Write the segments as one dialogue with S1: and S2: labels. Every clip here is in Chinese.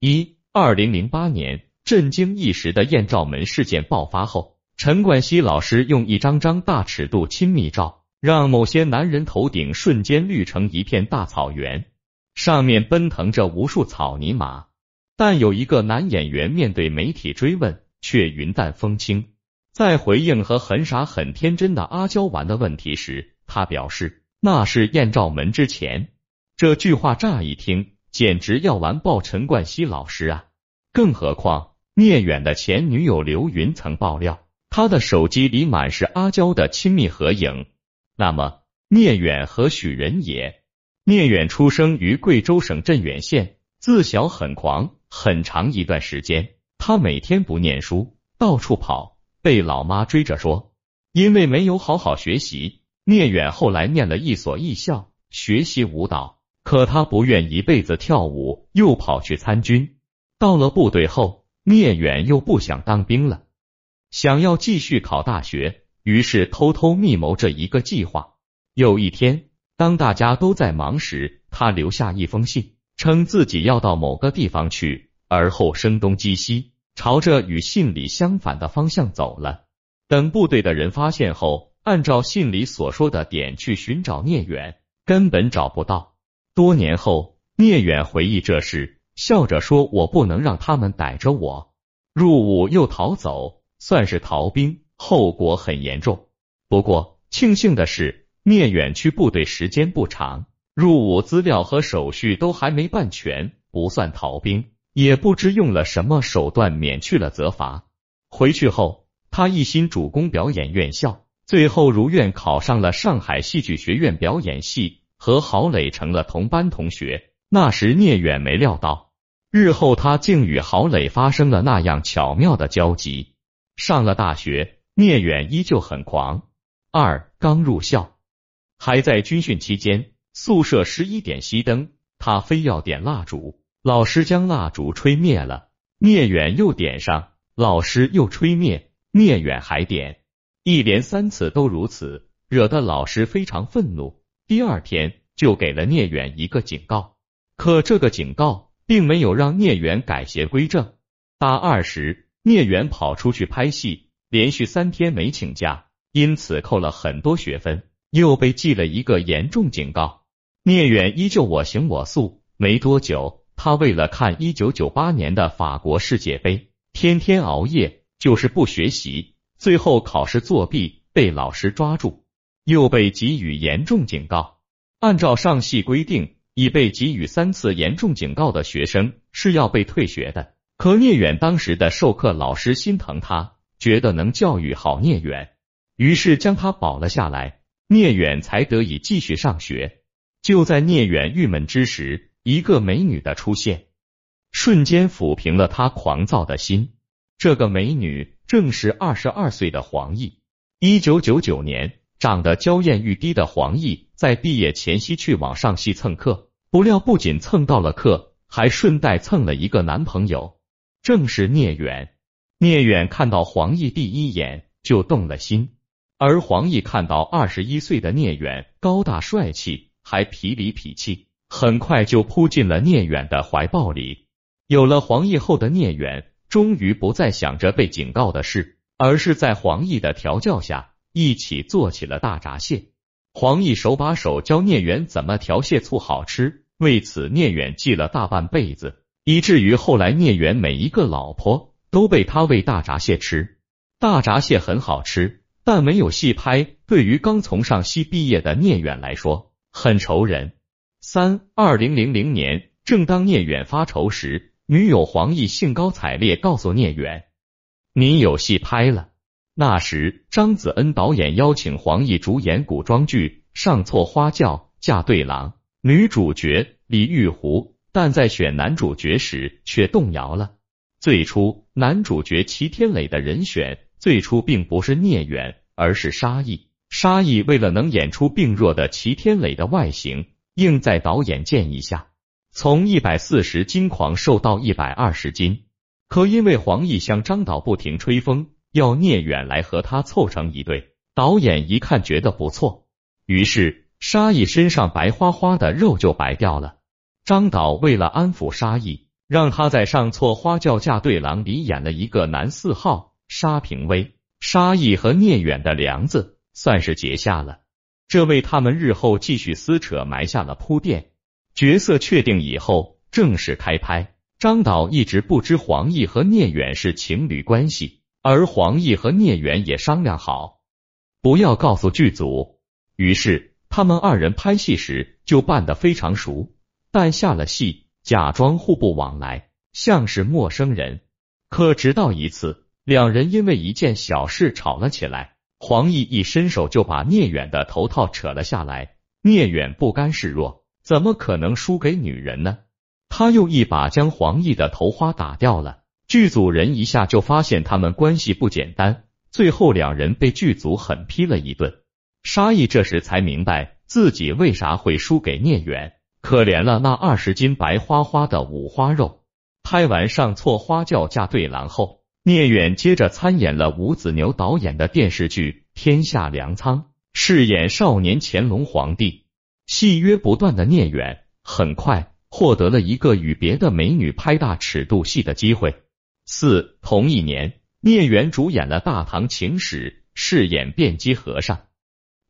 S1: 一，二零零八年，震惊一时的艳照门事件爆发后，陈冠希老师用一张张大尺度亲密照，让某些男人头顶瞬间绿成一片大草原，上面奔腾着无数草泥马。但有一个男演员面对媒体追问，却云淡风轻。在回应和很傻很天真的阿娇玩的问题时，他表示那是艳照门之前。这句话乍一听。简直要完爆陈冠希老师啊！更何况聂远的前女友刘云曾爆料，他的手机里满是阿娇的亲密合影。那么聂远和许人也？聂远出生于贵州省镇远县，自小很狂，很长一段时间他每天不念书，到处跑，被老妈追着说。因为没有好好学习，聂远后来念了一所艺校，学习舞蹈。可他不愿一辈子跳舞，又跑去参军。到了部队后，聂远又不想当兵了，想要继续考大学，于是偷偷密谋着一个计划。有一天，当大家都在忙时，他留下一封信，称自己要到某个地方去，而后声东击西，朝着与信里相反的方向走了。等部队的人发现后，按照信里所说的点去寻找聂远，根本找不到。多年后，聂远回忆这事，笑着说：“我不能让他们逮着我，入伍又逃走，算是逃兵，后果很严重。不过庆幸的是，聂远去部队时间不长，入伍资料和手续都还没办全，不算逃兵。也不知用了什么手段免去了责罚。回去后，他一心主攻表演院校，最后如愿考上了上海戏剧学院表演系。”和郝磊成了同班同学。那时聂远没料到，日后他竟与郝磊发生了那样巧妙的交集。上了大学，聂远依旧很狂。二刚入校，还在军训期间，宿舍十一点熄灯，他非要点蜡烛，老师将蜡烛吹灭了，聂远又点上，老师又吹灭，聂远还点，一连三次都如此，惹得老师非常愤怒。第二天就给了聂远一个警告，可这个警告并没有让聂远改邪归正。大二时，聂远跑出去拍戏，连续三天没请假，因此扣了很多学分，又被记了一个严重警告。聂远依旧我行我素，没多久，他为了看一九九八年的法国世界杯，天天熬夜，就是不学习，最后考试作弊，被老师抓住。又被给予严重警告。按照上系规定，已被给予三次严重警告的学生是要被退学的。可聂远当时的授课老师心疼他，觉得能教育好聂远，于是将他保了下来，聂远才得以继续上学。就在聂远郁闷之时，一个美女的出现，瞬间抚平了他狂躁的心。这个美女正是二十二岁的黄奕。一九九九年。长得娇艳欲滴的黄奕，在毕业前夕去网上戏蹭课，不料不仅蹭到了课，还顺带蹭了一个男朋友，正是聂远。聂远看到黄奕第一眼就动了心，而黄奕看到二十一岁的聂远高大帅气，还痞里痞气，很快就扑进了聂远的怀抱里。有了黄奕后的聂远，终于不再想着被警告的事，而是在黄奕的调教下。一起做起了大闸蟹，黄奕手把手教聂远怎么调蟹醋好吃，为此聂远记了大半辈子，以至于后来聂远每一个老婆都被他喂大闸蟹吃。大闸蟹很好吃，但没有戏拍，对于刚从上戏毕业的聂远来说很愁人。三二零零零年，正当聂远发愁时，女友黄奕兴高采烈告诉聂远：“你有戏拍了。”那时，张子恩导演邀请黄奕主演古装剧《上错花轿嫁对郎》，女主角李玉湖，但在选男主角时却动摇了。最初，男主角齐天磊的人选最初并不是聂远，而是沙溢。沙溢为了能演出病弱的齐天磊的外形，硬在导演建议下，从一百四十斤狂瘦到一百二十斤。可因为黄奕向张导不停吹风。要聂远来和他凑成一对，导演一看觉得不错，于是沙溢身上白花花的肉就白掉了。张导为了安抚沙溢，让他在上错花轿嫁对郎里演了一个男四号沙平威、沙溢和聂远的梁子，算是结下了。这为他们日后继续撕扯埋下了铺垫。角色确定以后，正式开拍。张导一直不知黄奕和聂远是情侣关系，而黄奕和聂远也商量好不要告诉剧组。于是他们二人拍戏时就扮得非常熟，但下了戏。假装互不往来，像是陌生人。可直到一次，两人因为一件小事吵了起来，黄奕一伸手就把聂远的头套扯了下来。聂远不甘示弱，怎么可能输给女人呢？他又一把将黄奕的头花打掉了。剧组人一下就发现他们关系不简单，最后两人被剧组狠批了一顿。沙溢这时才明白自己为啥会输给聂远。可怜了那二十斤白花花的五花肉。拍完上错花轿嫁对郎后，聂远接着参演了吴子牛导演的电视剧《天下粮仓》，饰演少年乾隆皇帝。戏约不断的聂远很快获得了一个与别的美女拍大尺度戏的机会。四同一年，聂远主演了《大唐情史》，饰演辩机和尚，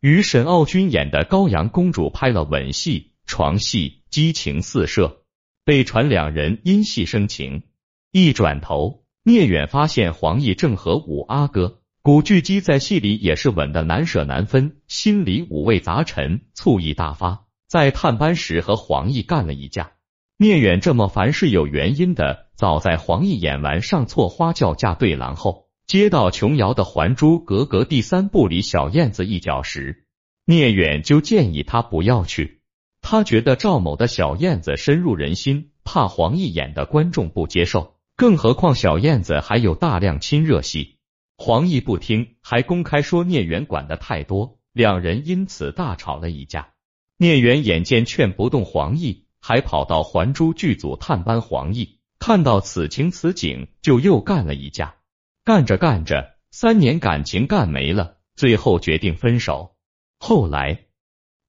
S1: 与沈傲君演的高阳公主拍了吻戏。床戏激情四射，被传两人因戏生情。一转头，聂远发现黄奕正和五阿哥古巨基在戏里也是吻的难舍难分，心里五味杂陈，醋意大发。在探班时和黄奕干了一架。聂远这么烦是有原因的，早在黄奕演完上错花轿嫁对郎后，接到琼瑶的《还珠格格》第三部里小燕子一角时，聂远就建议他不要去。他觉得赵某的小燕子深入人心，怕黄奕演的观众不接受，更何况小燕子还有大量亲热戏。黄奕不听，还公开说聂远管的太多，两人因此大吵了一架。聂远眼见劝不动黄奕，还跑到还珠剧组探班黄奕，看到此情此景，就又干了一架。干着干着，三年感情干没了，最后决定分手。后来。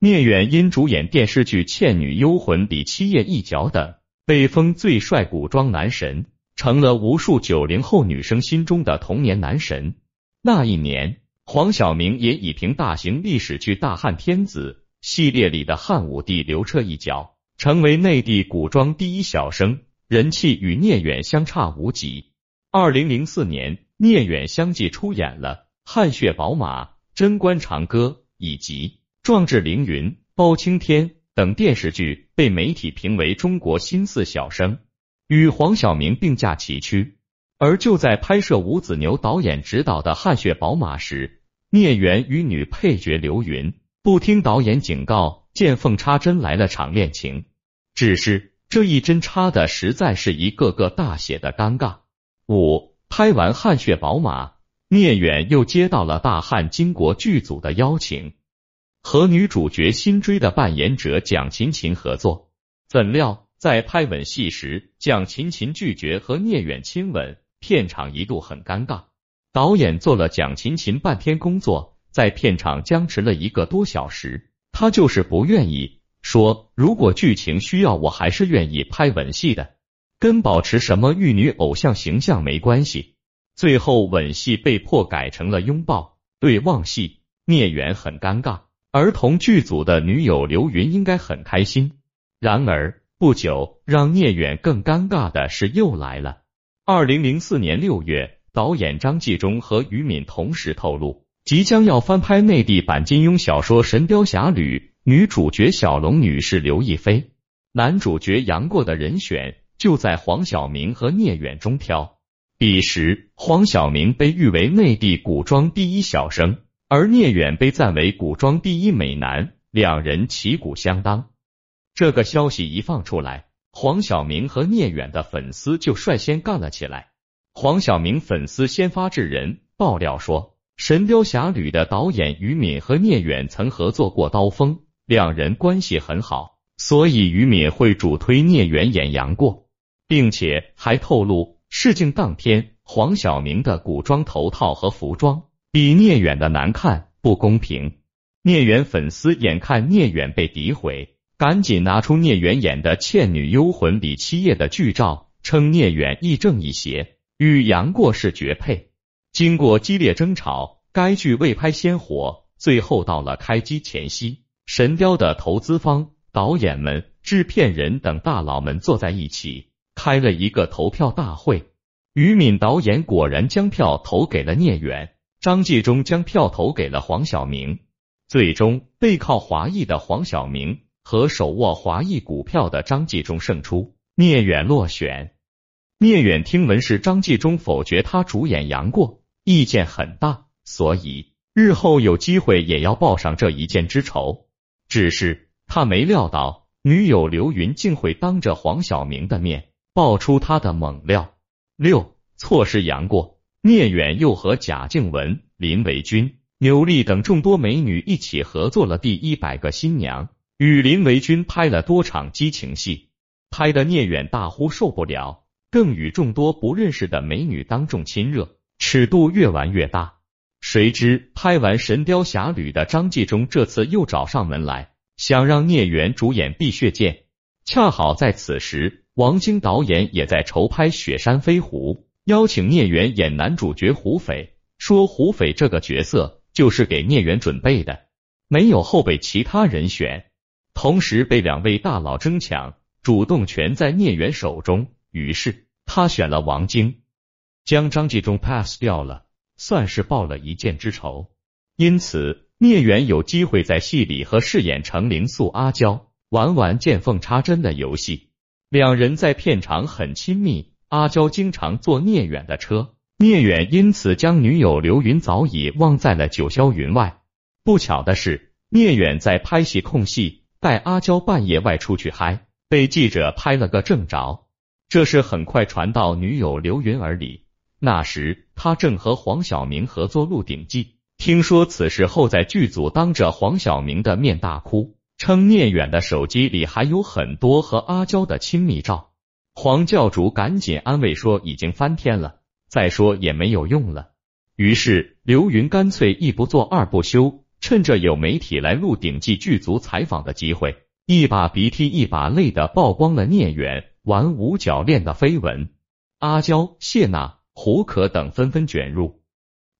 S1: 聂远因主演电视剧《倩女幽魂》里七夜一角等，被封最帅古装男神，成了无数九零后女生心中的童年男神。那一年，黄晓明也以凭大型历史剧《大汉天子》系列里的汉武帝刘彻一角，成为内地古装第一小生，人气与聂远相差无几。二零零四年，聂远相继出演了《汗血宝马》《贞观长歌》以及。壮志凌云、包青天等电视剧被媒体评为中国新四小生，与黄晓明并驾齐驱。而就在拍摄吴子牛导演执导的《汗血宝马》时，聂远与女配角刘云不听导演警告，见缝插针来了场恋情。只是这一针插的实在是一个个大写的尴尬。五拍完《汗血宝马》，聂远又接到了大汉金国剧组的邀请。和女主角辛追的扮演者蒋勤勤合作，怎料在拍吻戏时，蒋勤勤拒绝和聂远亲吻，片场一度很尴尬。导演做了蒋勤勤半天工作，在片场僵持了一个多小时，他就是不愿意说，如果剧情需要，我还是愿意拍吻戏的，跟保持什么玉女偶像形象没关系。最后吻戏被迫改成了拥抱对望戏，聂远很尴尬。儿童剧组的女友刘云应该很开心。然而不久，让聂远更尴尬的事又来了。二零零四年六月，导演张纪中和于敏同时透露，即将要翻拍内地版金庸小说《神雕侠侣》，女主角小龙女是刘亦菲，男主角杨过的人选就在黄晓明和聂远中挑。彼时，黄晓明被誉为内地古装第一小生。而聂远被赞为古装第一美男，两人旗鼓相当。这个消息一放出来，黄晓明和聂远的粉丝就率先干了起来。黄晓明粉丝先发制人，爆料说，《神雕侠侣》的导演于敏和聂远曾合作过《刀锋》，两人关系很好，所以于敏会主推聂远演杨过，并且还透露试镜当天，黄晓明的古装头套和服装。比聂远的难看，不公平。聂远粉丝眼看聂远被诋毁，赶紧拿出聂远演的《倩女幽魂》里七夜的剧照，称聂远亦正亦邪，与杨过是绝配。经过激烈争吵，该剧未拍先火，最后到了开机前夕，神雕的投资方、导演们、制片人等大佬们坐在一起，开了一个投票大会。于敏导演果然将票投给了聂远，张纪中将票投给了黄晓明。最终，背靠华谊的黄晓明和手握华谊股票的张纪中胜出，聂远落选。聂远听闻是张纪中否决他主演杨过，意见很大，所以日后有机会也要报上这一箭之仇。只是他没料到女友刘云竟会当着黄晓明的面爆出他的猛料。六错失杨过，聂远又和贾静雯、林维君、牛莉等众多美女一起合作了《第一百个新娘》，与林维君拍了多场激情戏，拍的聂远大呼受不了，更与众多不认识的美女当众亲热，尺度越玩越大。谁知拍完《神雕侠侣》的张纪中这次又找上门来，想让聂远主演《碧血剑》，恰好在此时。王晶导演也在筹拍《雪山飞狐》，邀请聂远演男主角胡斐，说胡斐这个角色就是给聂远准备的，没有后备其他人选。同时被两位大佬争抢，主动权在聂远手中，于是他选了王晶，将张纪中 pass 掉了，算是报了一箭之仇。因此，聂远有机会在戏里和饰演程灵素阿娇玩玩见缝插针的游戏。两人在片场很亲密，阿娇经常坐聂远的车，聂远因此将女友刘云早已忘在了九霄云外。不巧的是，聂远在拍戏空隙，带阿娇半夜外出去嗨，被记者拍了个正着。这事很快传到女友刘云耳里，那时他正和黄晓明合作《鹿鼎记》，听说此事后，在剧组当着黄晓明的面大哭。称聂远的手机里还有很多和阿娇的亲密照，黄教主赶紧安慰说已经翻天了，再说也没有用了。于是刘云干脆一不做二不休，趁着有媒体来《鹿鼎记》剧组采访的机会，一把鼻涕一把泪的曝光了聂远玩五角恋的绯闻。阿娇、谢娜、胡可等纷纷卷入，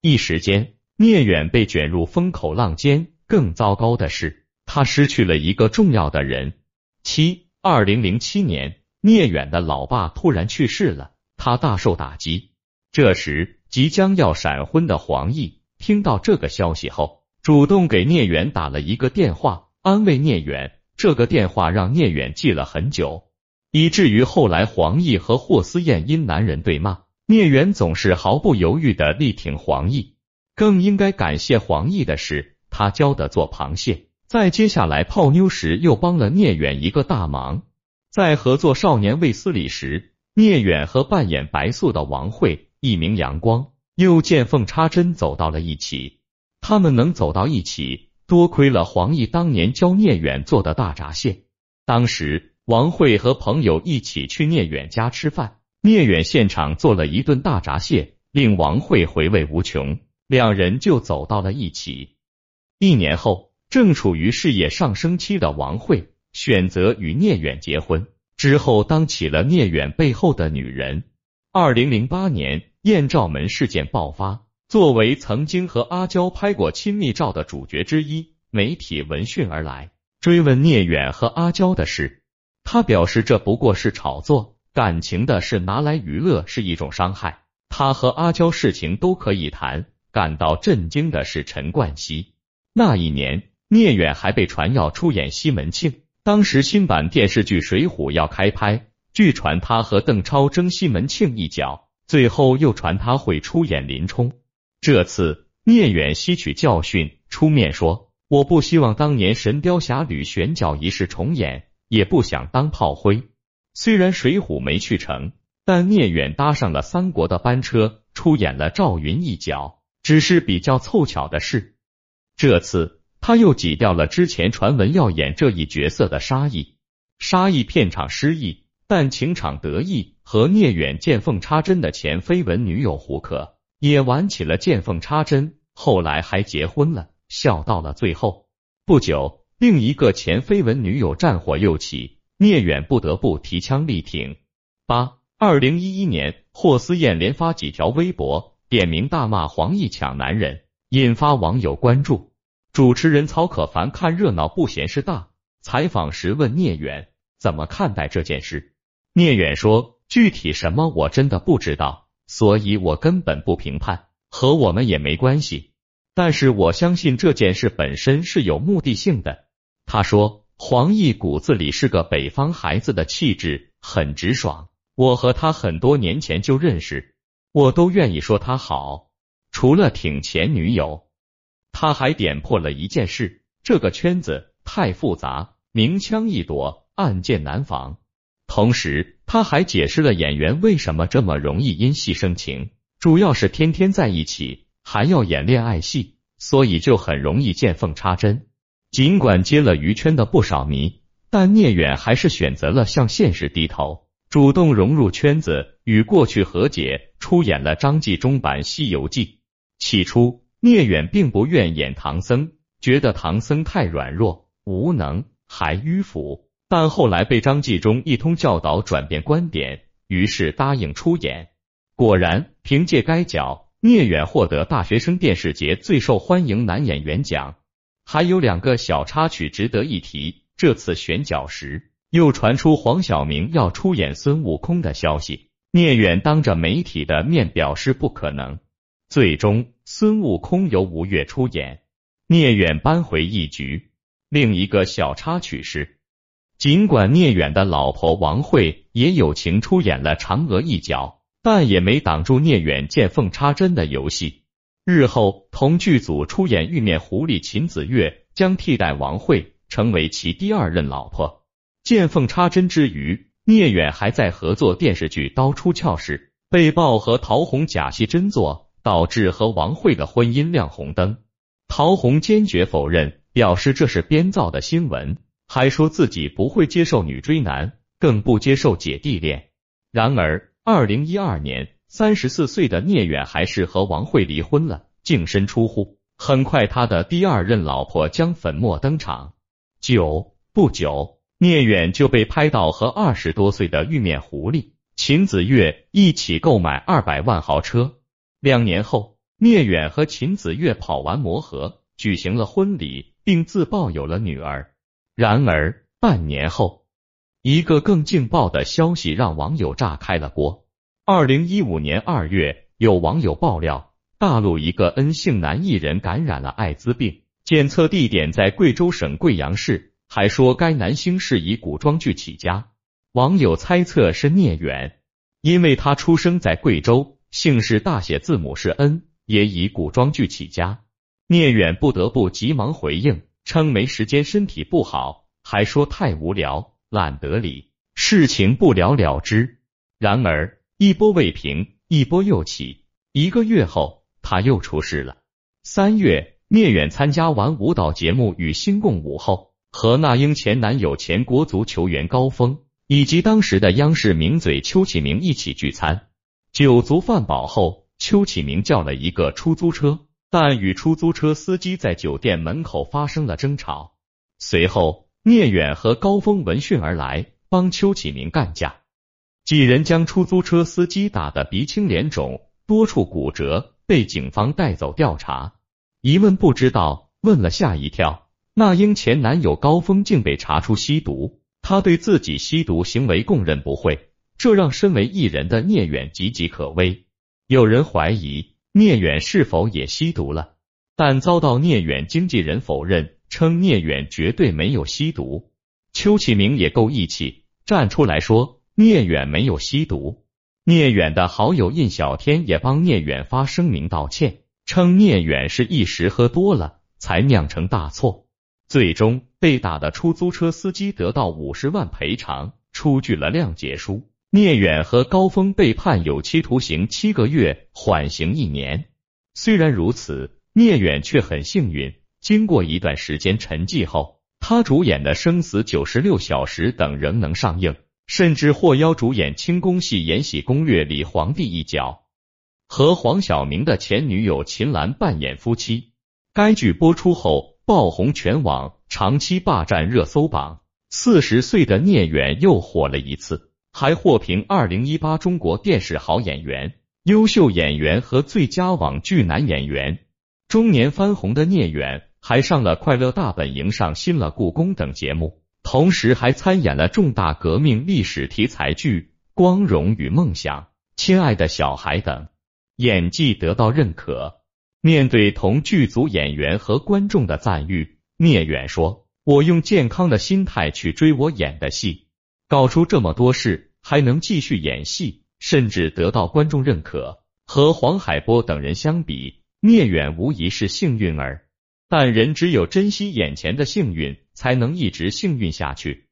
S1: 一时间聂远被卷入风口浪尖。更糟糕的是。他失去了一个重要的人。七，二零零七年，聂远的老爸突然去世了，他大受打击。这时，即将要闪婚的黄奕听到这个消息后，主动给聂远打了一个电话，安慰聂远。这个电话让聂远记了很久，以至于后来黄奕和霍思燕因男人对骂，聂远总是毫不犹豫的力挺黄奕。更应该感谢黄奕的是，他教的做螃蟹。在接下来泡妞时，又帮了聂远一个大忙。在合作《少年卫斯理》时，聂远和扮演白素的王慧一名阳光又见缝插针走到了一起。他们能走到一起，多亏了黄奕当年教聂远做的大闸蟹。当时王慧和朋友一起去聂远家吃饭，聂远现场做了一顿大闸蟹，令王慧回味无穷，两人就走到了一起。一年后。正处于事业上升期的王慧选择与聂远结婚，之后当起了聂远背后的女人。二零零八年，艳照门事件爆发，作为曾经和阿娇拍过亲密照的主角之一，媒体闻讯而来，追问聂远和阿娇的事。他表示这不过是炒作，感情的事拿来娱乐是一种伤害。他和阿娇事情都可以谈。感到震惊的是陈冠希，那一年。聂远还被传要出演西门庆，当时新版电视剧《水浒》要开拍，据传他和邓超争西门庆一角，最后又传他会出演林冲。这次聂远吸取教训，出面说：“我不希望当年《神雕侠侣》选角一事重演，也不想当炮灰。”虽然《水浒》没去成，但聂远搭上了三国的班车，出演了赵云一角，只是比较凑巧的是，这次。他又挤掉了之前传闻要演这一角色的沙溢，沙溢片场失意，但情场得意，和聂远见缝插针的前绯闻女友胡可也玩起了见缝插针，后来还结婚了，笑到了最后。不久，另一个前绯闻女友战火又起，聂远不得不提枪力挺。八二零一一年，霍思燕连发几条微博，点名大骂黄奕抢男人，引发网友关注。主持人曹可凡看热闹不嫌事大，采访时问聂远怎么看待这件事。聂远说：“具体什么我真的不知道，所以我根本不评判，和我们也没关系。但是我相信这件事本身是有目的性的。”他说：“黄奕骨子里是个北方孩子的气质，很直爽。我和他很多年前就认识，我都愿意说他好，除了挺前女友。”他还点破了一件事：这个圈子太复杂，明枪易躲，暗箭难防。同时，他还解释了演员为什么这么容易因戏生情，主要是天天在一起，还要演恋爱戏，所以就很容易见缝插针。尽管接了娱圈的不少迷，但聂远还是选择了向现实低头，主动融入圈子，与过去和解，出演了张纪中版《西游记》。起初。聂远并不愿演唐僧，觉得唐僧太软弱、无能，还迂腐。但后来被张纪中一通教导，转变观点，于是答应出演。果然，凭借该角，聂远获得大学生电视节最受欢迎男演员奖。还有两个小插曲值得一提：这次选角时，又传出黄晓明要出演孙悟空的消息，聂远当着媒体的面表示不可能。最终，孙悟空由吴越出演，聂远扳回一局。另一个小插曲是，尽管聂远的老婆王慧也友情出演了嫦娥一角，但也没挡住聂远见缝插针的游戏。日后同剧组出演玉面狐狸秦子月将替代王慧成为其第二任老婆。见缝插针之余，聂远还在合作电视剧《刀出鞘》时被曝和陶虹假戏真做。导致和王慧的婚姻亮红灯，陶虹坚决否认，表示这是编造的新闻，还说自己不会接受女追男，更不接受姐弟恋。然而，二零一二年，三十四岁的聂远还是和王慧离婚了，净身出户。很快，他的第二任老婆将粉墨登场。九不久，聂远就被拍到和二十多岁的玉面狐狸秦子月一起购买二百万豪车。两年后，聂远和秦子月跑完磨合，举行了婚礼，并自曝有了女儿。然而，半年后，一个更劲爆的消息让网友炸开了锅。二零一五年二月，有网友爆料，大陆一个 N 姓男艺人感染了艾滋病，检测地点在贵州省贵阳市，还说该男星是以古装剧起家。网友猜测是聂远，因为他出生在贵州。姓氏大写字母是 N，也以古装剧起家。聂远不得不急忙回应，称没时间，身体不好，还说太无聊，懒得理，事情不了了之。然而一波未平，一波又起。一个月后，他又出事了。三月，聂远参加完舞蹈节目《与星共舞》后，和那英前男友前国足球员高峰以及当时的央视名嘴邱启明一起聚餐。酒足饭饱后，邱启明叫了一个出租车，但与出租车司机在酒店门口发生了争吵。随后，聂远和高峰闻讯而来，帮邱启明干架。几人将出租车司机打得鼻青脸肿，多处骨折，被警方带走调查。一问不知道，问了吓一跳。那英前男友高峰竟被查出吸毒，他对自己吸毒行为供认不讳。这让身为艺人的聂远岌岌可危。有人怀疑聂远是否也吸毒了，但遭到聂远经纪人否认，称聂远绝对没有吸毒。邱启明也够义气，站出来说聂远没有吸毒。聂远的好友印小天也帮聂远发声明道歉，称聂远是一时喝多了才酿成大错。最终，被打的出租车司机得到五十万赔偿，出具了谅解书。聂远和高峰被判有期徒刑七个月，缓刑一年。虽然如此，聂远却很幸运，经过一段时间沉寂后，他主演的《生死九十六小时》等仍能上映，甚至获邀主演清宫戏《延禧攻略》里皇帝一角，和黄晓明的前女友秦岚扮演夫妻。该剧播出后爆红全网，长期霸占热搜榜。四十岁的聂远又火了一次。还获评二零一八中国电视好演员、优秀演员和最佳网剧男演员。中年翻红的聂远还上了《快乐大本营》上新了故宫等节目，同时还参演了重大革命历史题材剧《光荣与梦想》《亲爱的小孩》等，演技得到认可。面对同剧组演员和观众的赞誉，聂远说：“我用健康的心态去追我演的戏，搞出这么多事，还能继续演戏，甚至得到观众认可。和黄海波等人相比。”聂远无疑是幸运儿，但人只有珍惜眼前的幸运，才能一直幸运下去。